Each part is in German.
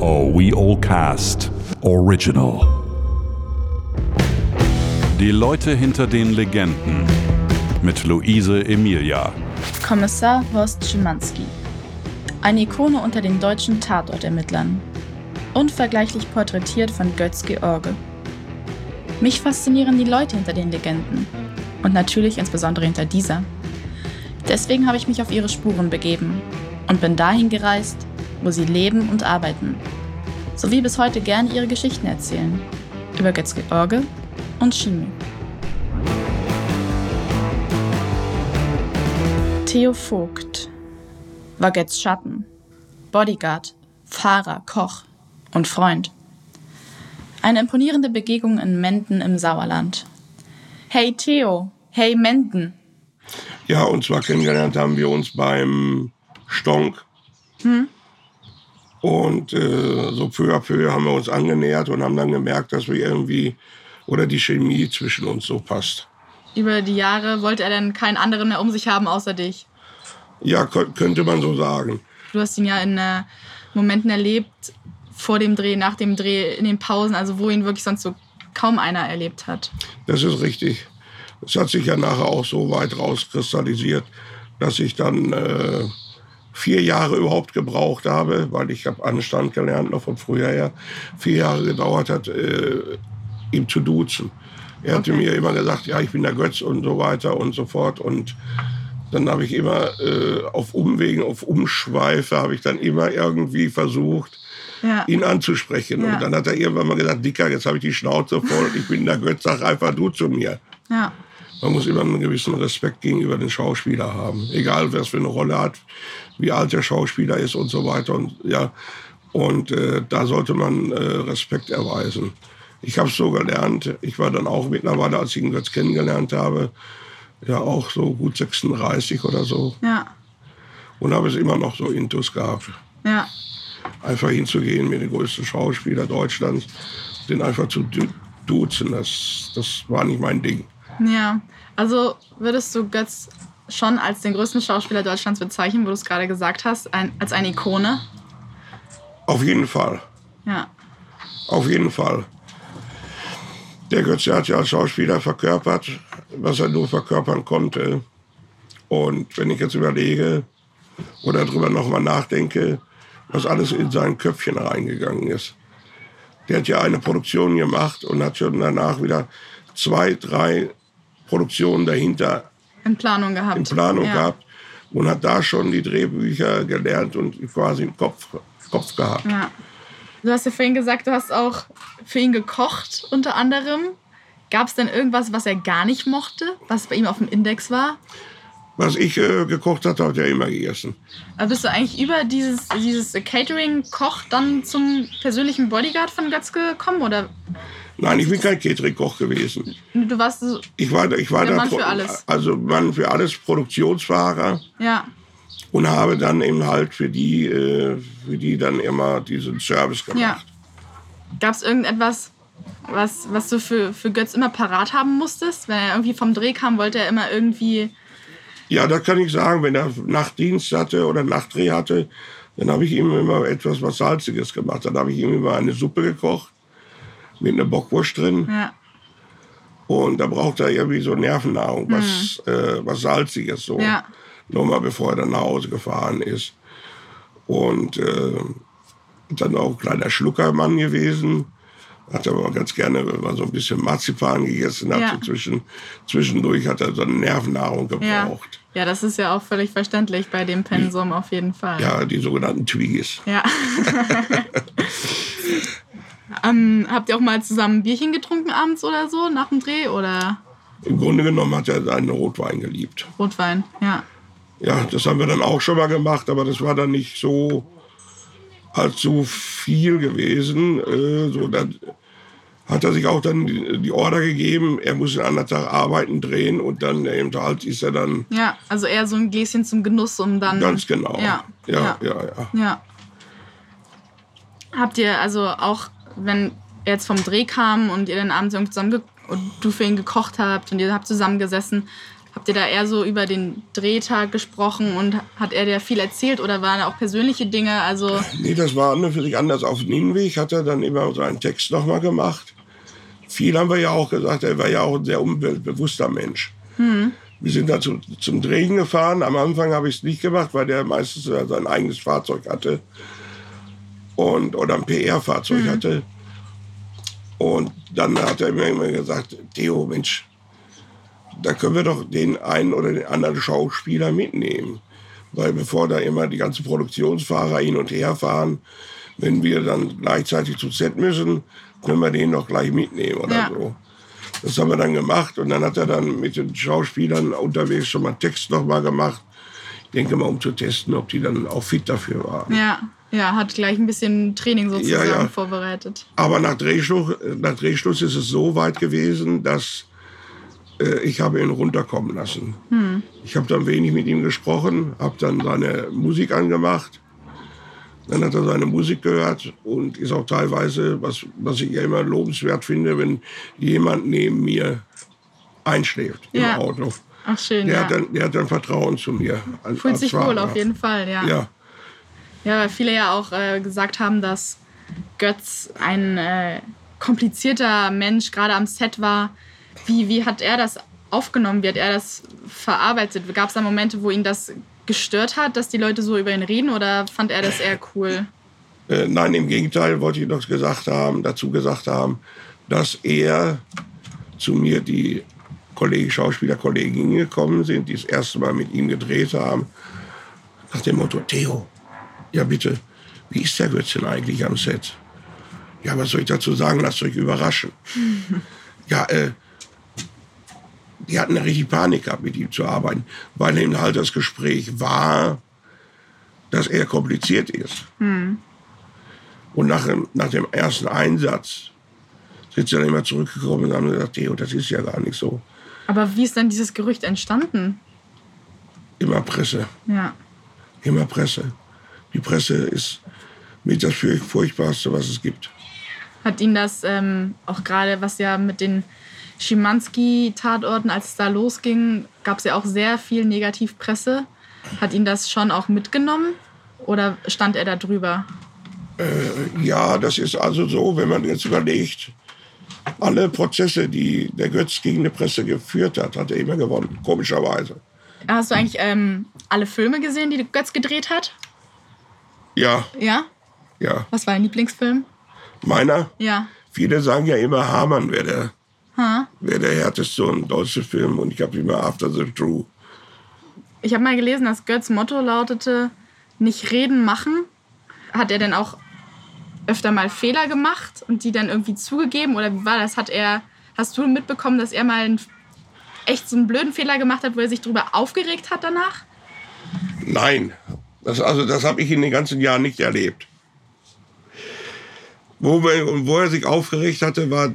A We All Cast Original. Die Leute hinter den Legenden mit Luise Emilia. Kommissar Horst Schimanski. Eine Ikone unter den deutschen Tatortermittlern. Unvergleichlich porträtiert von Götz George. Mich faszinieren die Leute hinter den Legenden. Und natürlich insbesondere hinter dieser. Deswegen habe ich mich auf ihre Spuren begeben und bin dahin gereist, wo sie leben und arbeiten. Sowie bis heute gerne ihre Geschichten erzählen. Über Götz George und Chemie. Theo Vogt war Götz Schatten, Bodyguard, Fahrer, Koch und Freund. Eine imponierende Begegnung in Menden im Sauerland. Hey Theo, hey Menden. Ja, und zwar kennengelernt haben wir uns beim Stonk. Hm. Und äh, so peu à peu haben wir uns angenähert und haben dann gemerkt, dass wir irgendwie oder die Chemie zwischen uns so passt. Über die Jahre wollte er dann keinen anderen mehr um sich haben außer dich. Ja, könnte man so sagen. Du hast ihn ja in äh, Momenten erlebt, vor dem Dreh, nach dem Dreh, in den Pausen, also wo ihn wirklich sonst so kaum einer erlebt hat. Das ist richtig. Es hat sich ja nachher auch so weit rauskristallisiert, dass ich dann äh, vier Jahre überhaupt gebraucht habe, weil ich habe Anstand gelernt, noch von früher her, vier Jahre gedauert hat, äh, ihm zu duzen. Er hatte okay. mir immer gesagt, ja, ich bin der Götz und so weiter und so fort. Und dann habe ich immer äh, auf Umwegen, auf Umschweife, habe ich dann immer irgendwie versucht, ja. ihn anzusprechen. Ja. Und dann hat er irgendwann mal gesagt, Dicker, jetzt habe ich die Schnauze voll, ich bin der Götz, sag einfach du zu mir. Ja. Man muss immer einen gewissen Respekt gegenüber den Schauspieler haben. Egal, wer es für eine Rolle hat, wie alt der Schauspieler ist und so weiter. Und, ja, und äh, da sollte man äh, Respekt erweisen. Ich habe es so gelernt. Ich war dann auch mittlerweile, als ich ihn Götz kennengelernt habe, ja auch so gut 36 oder so. Ja. Und habe es immer noch so intus gehabt. Ja. Einfach hinzugehen mit den größten Schauspieler Deutschlands, den einfach zu duzen, das, das war nicht mein Ding. Ja, also würdest du Götz schon als den größten Schauspieler Deutschlands bezeichnen, wo du es gerade gesagt hast, ein, als eine Ikone? Auf jeden Fall. Ja. Auf jeden Fall. Der Götze hat ja als Schauspieler verkörpert, was er nur verkörpern konnte. Und wenn ich jetzt überlege oder darüber nochmal nachdenke, was alles in sein Köpfchen reingegangen ist. Der hat ja eine Produktion gemacht und hat schon danach wieder zwei, drei Produktionen dahinter in Planung gehabt. In Planung ja. gehabt und hat da schon die Drehbücher gelernt und quasi im Kopf, Kopf gehabt. Ja. Du hast ja vorhin gesagt, du hast auch für ihn gekocht, unter anderem. Gab es denn irgendwas, was er gar nicht mochte, was bei ihm auf dem Index war? Was ich äh, gekocht hatte, hat er immer gegessen. Aber bist du eigentlich über dieses, dieses Catering-Koch dann zum persönlichen Bodyguard von Götz gekommen? Oder? Nein, ich bin kein Catering-Koch gewesen. Du warst so ich war, ich war der Mann für alles. Also Mann für alles, Produktionsfahrer. Ja und habe dann eben halt für die, äh, für die dann immer diesen Service gemacht. Ja. Gab es irgendetwas, was, was du für, für Götz immer parat haben musstest? Wenn er irgendwie vom Dreh kam, wollte er immer irgendwie. Ja, das kann ich sagen. Wenn er Nachtdienst hatte oder Nachtdreh hatte, dann habe ich ihm immer etwas was Salziges gemacht. Dann habe ich ihm immer eine Suppe gekocht mit einer Bockwurst drin. Ja. Und da braucht er irgendwie so Nervennahrung, was, mhm. äh, was Salziges so. Ja nochmal bevor er dann nach Hause gefahren ist. Und äh, dann auch ein kleiner Schluckermann gewesen. Hat aber ganz gerne mal so ein bisschen Marzipan gegessen. Hat ja. zwischen, zwischendurch hat er so eine Nervennahrung gebraucht. Ja. ja, das ist ja auch völlig verständlich bei dem Pensum auf jeden Fall. Ja, die sogenannten Twiggies. Ja. ähm, habt ihr auch mal zusammen ein Bierchen getrunken abends oder so nach dem Dreh? Oder? Im Grunde genommen hat er seinen Rotwein geliebt. Rotwein, ja. Ja, das haben wir dann auch schon mal gemacht, aber das war dann nicht so allzu viel gewesen. Äh, so, dann hat er sich auch dann die Order gegeben, er muss in anderen Tag arbeiten, drehen und dann eben halt ist er dann. Ja, also eher so ein Gläschen zum Genuss, um dann. Ganz genau. Ja, ja, ja. ja, ja. ja. Habt ihr also auch, wenn er jetzt vom Dreh kam und ihr den Abend zusammen und du für ihn gekocht habt und ihr habt zusammengesessen, Habt ihr da eher so über den Drehtag gesprochen und hat er dir viel erzählt oder waren da auch persönliche Dinge? Also Nee, das war natürlich anders. Auf dem Hinweg hat er dann immer seinen Text nochmal gemacht. Viel haben wir ja auch gesagt, er war ja auch ein sehr umweltbewusster Mensch. Wir sind da zum, Drehen gefahren. Am Anfang habe ich es nicht gemacht, weil der meistens sein eigenes Fahrzeug hatte. Und, oder ein PR-Fahrzeug hatte. Und dann hat er mir immer gesagt, Theo, Mensch, da können wir doch den einen oder den anderen Schauspieler mitnehmen. Weil bevor da immer die ganzen Produktionsfahrer hin und her fahren, wenn wir dann gleichzeitig zu Set müssen, können wir den doch gleich mitnehmen oder Ja. so. Das haben wir dann gemacht und dann hat er dann mit den Schauspielern unterwegs schon mal Text noch mal gemacht. Ich denke mal, um zu testen, ob die dann auch fit dafür waren. ja, ja, hat gleich ein bisschen Training sozusagen Ja, ja. vorbereitet. Aber nach Drehschluss, nach Drehschluss ist es so weit gewesen, dass äh, ich habe ihn runterkommen lassen. Ich habe dann wenig mit ihm gesprochen, habe dann seine Musik angemacht. Dann hat er seine Musik gehört und ist auch teilweise, was, was ich ja immer lobenswert finde, wenn jemand neben mir einschläft Ja. im Auto. Ach schön, Der, ja. hat dann, der hat dann Vertrauen zu mir. Fühlt sich wohl auf jeden Fall, ja. Ja. Ja, weil viele ja auch äh, gesagt haben, dass Götz ein äh, komplizierter Mensch gerade am Set war. Wie, wie hat er das aufgenommen? Wie hat er das verarbeitet? Gab es da Momente, wo ihn das gestört hat, dass die Leute so über ihn reden oder fand er das eher cool? Äh, nein, im Gegenteil wollte ich noch gesagt haben, dazu gesagt haben, dass er zu mir die Kollegen, Schauspielerkollegen gekommen sind, die das erste Mal mit ihm gedreht haben, nach dem Motto, Theo, ja bitte, wie ist der Götz denn eigentlich am Set? Ja, was soll ich dazu sagen? Lasst euch überraschen. ja, äh, die hatten eine richtig Panik gehabt, mit ihm zu arbeiten, weil eben halt das Gespräch war, dass er kompliziert ist. Und nach, dem- nach dem ersten Einsatz sind sie dann immer zurückgekommen und haben gesagt, Theo, das ist ja gar nicht so. Aber wie ist dann dieses Gerücht entstanden? Immer Presse, Ja. immer Presse. Die Presse ist mit das furch- Furchtbarste, was es gibt. Hat ihn das ähm, auch gerade, was ja mit den Schimanski-Tatorten, als es da losging, gab es ja auch sehr viel Negativpresse. Hat ihn das schon auch mitgenommen oder stand er da drüber? Ja, das ist also so, wenn man jetzt überlegt, alle Prozesse, die der Götz gegen die Presse geführt hat, hat er immer gewonnen, komischerweise. Hast du eigentlich ähm, alle Filme gesehen, die Götz gedreht hat? Ja, Ja? ja. Was war dein Lieblingsfilm? Meiner? Ja. Viele sagen ja immer, Hamann wäre der, Ha? wär der härteste und deutsche Film und ich habe immer After the True. Ich habe mal gelesen, dass Götz Motto lautete, nicht reden, machen. Hat er denn auch öfter mal Fehler gemacht und die dann irgendwie zugegeben? Oder wie war das? Hat er, hast du mitbekommen, dass er mal einen, echt so einen blöden Fehler gemacht hat, wo er sich drüber aufgeregt hat danach? Nein, das, also das habe ich in den ganzen Jahren nicht erlebt. Wo, wir, wo er sich aufgeregt hatte, war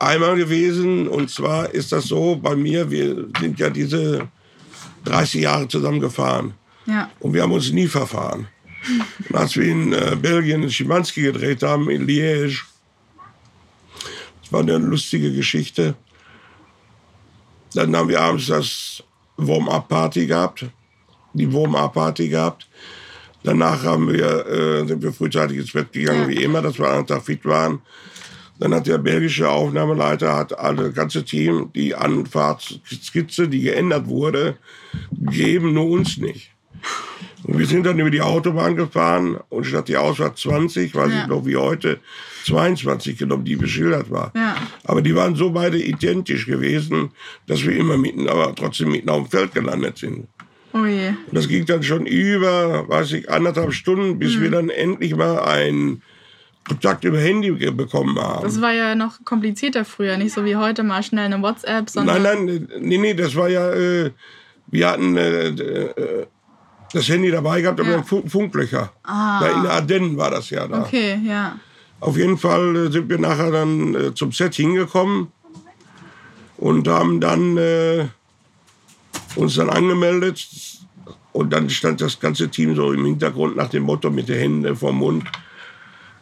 einmal gewesen. Und zwar ist das so bei mir, wir sind ja diese 30 Jahre zusammen gefahren. Ja. Und wir haben uns nie verfahren. Und als wir in äh, Belgien in Schimanski gedreht haben, in Liège, das war eine lustige Geschichte. Dann haben wir abends das Warm-up-Party gehabt, die Warm-up-Party gehabt. Danach haben wir, äh, sind wir frühzeitig ins Bett gegangen, Ja. wie immer, dass wir einen Tag fit waren. Dann hat der belgische Aufnahmeleiter, hat alle, das ganze Team, die Anfahrtsskizze, die geändert wurde, gegeben, nur uns nicht. Und wir sind dann über die Autobahn gefahren und statt die Ausfahrt 20, weiß Ja. ich noch wie heute, 22 genommen, die beschildert war. Ja. Aber die waren so beide identisch gewesen, dass wir immer mitten, aber trotzdem mitten auf dem Feld gelandet sind. Oh je. Und das ging dann schon über, weiß ich, anderthalb Stunden, bis Mhm. wir dann endlich mal einen Kontakt über Handy bekommen haben. Das war ja noch komplizierter früher, nicht so wie heute mal schnell eine WhatsApp, sondern. Nein, nein, nee, nee, das war ja, äh, wir hatten äh, äh, das Handy dabei gehabt, aber Ja. Funk Funklöcher. Da in den Ardennen war das ja da. Okay, ja. Auf jeden Fall äh, sind wir nachher dann äh, zum Set hingekommen und haben dann uns dann angemeldet. Und dann stand das ganze Team so im Hintergrund nach dem Motto mit den Händen vom Mund.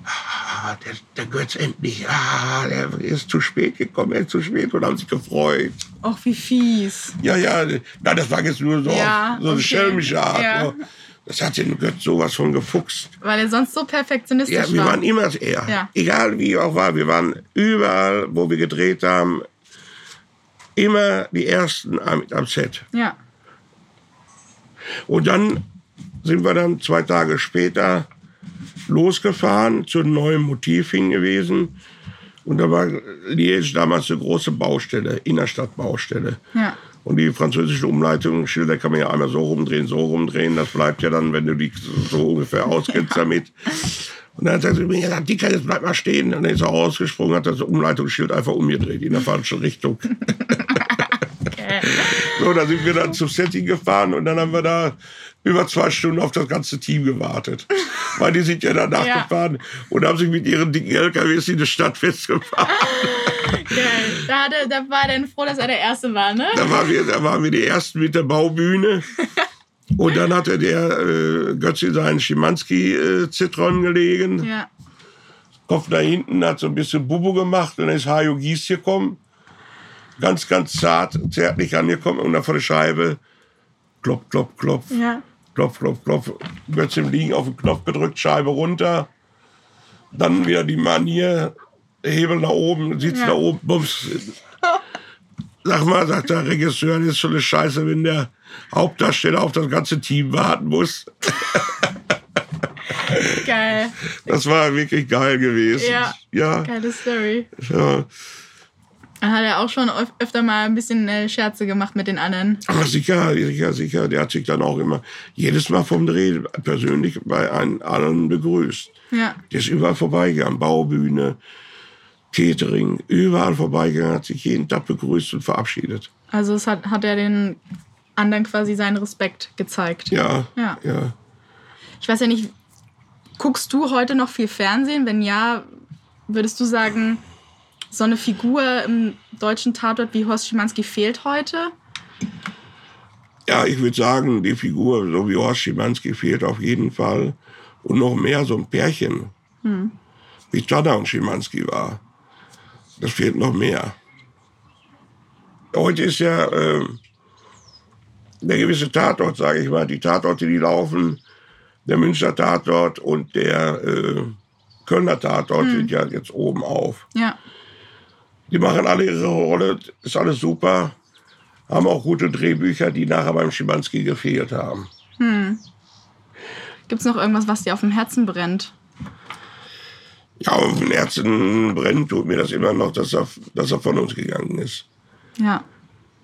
ah, der, der Götz endlich, ah, der ist zu spät gekommen, er ist zu spät und haben sich gefreut. Och, wie fies. Ja, ja, nein, das war jetzt nur so, Ja, so eine okay. schelmische Art. Ja. so. Das hat den Götz sowas von gefuchst. Weil er sonst so perfektionistisch Ja, wir war. waren immer er. Ja. Egal wie auch war, wir waren überall, wo wir gedreht haben, immer die Ersten am, am Set. ja. Und dann sind wir dann zwei Tage später losgefahren, zu einem neuen Motiv hingewiesen. Und da war Liège damals eine große Baustelle, Innerstadtbaustelle. Ja. Und die französische Umleitung, Schilder kann man ja einmal so rumdrehen, so rumdrehen. Das bleibt ja dann, wenn du die so ungefähr auskennst damit. Und dann hat er mir gesagt, Dicker, jetzt bleib mal stehen. Und dann ist er rausgesprungen, hat das Umleitungsschild einfach umgedreht, in der falschen Richtung. So, da sind wir dann zum Setting gefahren und dann haben wir da über zwei Stunden auf das ganze Team gewartet. Weil die sind ja danach Ja. gefahren und haben sich mit ihren dicken LKWs in die Stadt festgefahren. Geil. Da, hatte, da war er dann froh, dass er der Erste war, ne? Da waren wir, da waren wir die Ersten mit der Baubühne. Und dann hatte der äh, Götz in seinen Schimanski-Zitron gelegen. Ja. Kopf nach hinten, hat so ein bisschen Bubu gemacht. Und dann ist Hajo Gies gekommen. Ganz, ganz zart, zärtlich angekommen. Und vor der Scheibe. Klopf, klopf, klopf. Ja. Klopf, klopf, klopf. Götz im Liegen auf den Knopf gedrückt, Scheibe runter. Dann wieder die Manier, Hebel nach oben, Sitz Ja. nach oben, bums. Sag mal, sagt der Regisseur, das ist schon eine Scheiße, wenn der Hauptdarsteller auf das ganze Team warten muss. Geil. Das war wirklich geil gewesen. Ja. Ja. Geile Story. ja. Hat er auch schon öf öfter mal ein bisschen äh, Scherze gemacht mit den anderen. Aber sicher, sicher, sicher. Der hat sich dann auch immer jedes Mal vom Dreh persönlich bei allen anderen begrüßt. Ja. Der ist überall vorbeigegangen. Baubühne, Catering, überall vorbeigegangen, hat sich jeden Tag begrüßt und verabschiedet. Also es hat, hat er den anderen quasi seinen Respekt gezeigt. Ja, Ja. ja. Ich weiß ja nicht, guckst du heute noch viel Fernsehen? Wenn ja, würdest du sagen, so eine Figur im deutschen Tatort wie Horst Schimanski fehlt heute? Ja, ich würde sagen, die Figur, so wie Horst Schimanski, fehlt auf jeden Fall. Und noch mehr so ein Pärchen, wie Tada und Schimanski war. Das fehlt noch mehr. Heute ist ja ähm, der gewisse Tatort, sage ich mal, die Tatorte, die laufen, der Münchner Tatort und der äh, Kölner Tatort sind ja jetzt oben auf. Ja. Die machen alle ihre Rolle, ist alles super. Haben auch gute Drehbücher, die nachher beim Schimanski gefehlt haben. Gibt es noch irgendwas, was dir auf dem Herzen brennt? Ja, auf den Herzen brennt tut mir das immer noch, dass er, dass er von uns gegangen ist. Ja.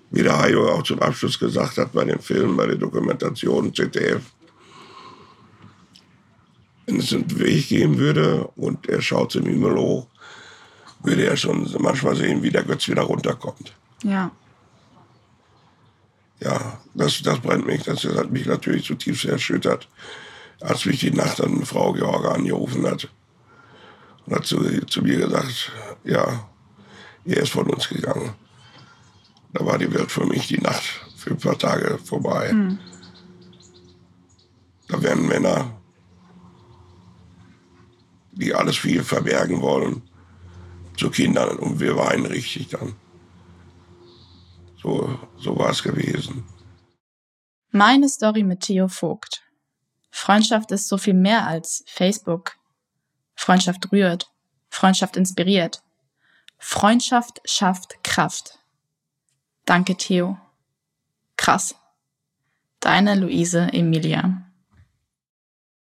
Wie der Hajo auch zum Abschluss gesagt hat bei dem Film, bei der Dokumentation ZDF. Wenn es einen Weg geben würde und er schaut zum Himmel hoch, würde er schon manchmal sehen, wie der Götz wieder runterkommt. Ja. ja, das, das brennt mich. Das hat mich natürlich zutiefst erschüttert, als mich die Nacht dann Frau George angerufen hat. Und hat zu, zu mir gesagt, ja, er ist von uns gegangen. Da war die Welt für mich die Nacht für ein paar Tage vorbei. Da werden Männer, die alles viel verbergen wollen, zu Kindern und wir weinen richtig dann. So, so war es gewesen. Meine Story mit Theo Vogt. Freundschaft ist so viel mehr als Facebook. Freundschaft rührt. Freundschaft inspiriert. Freundschaft schafft Kraft. Danke, Theo. Krass. Deine Luise Emilia.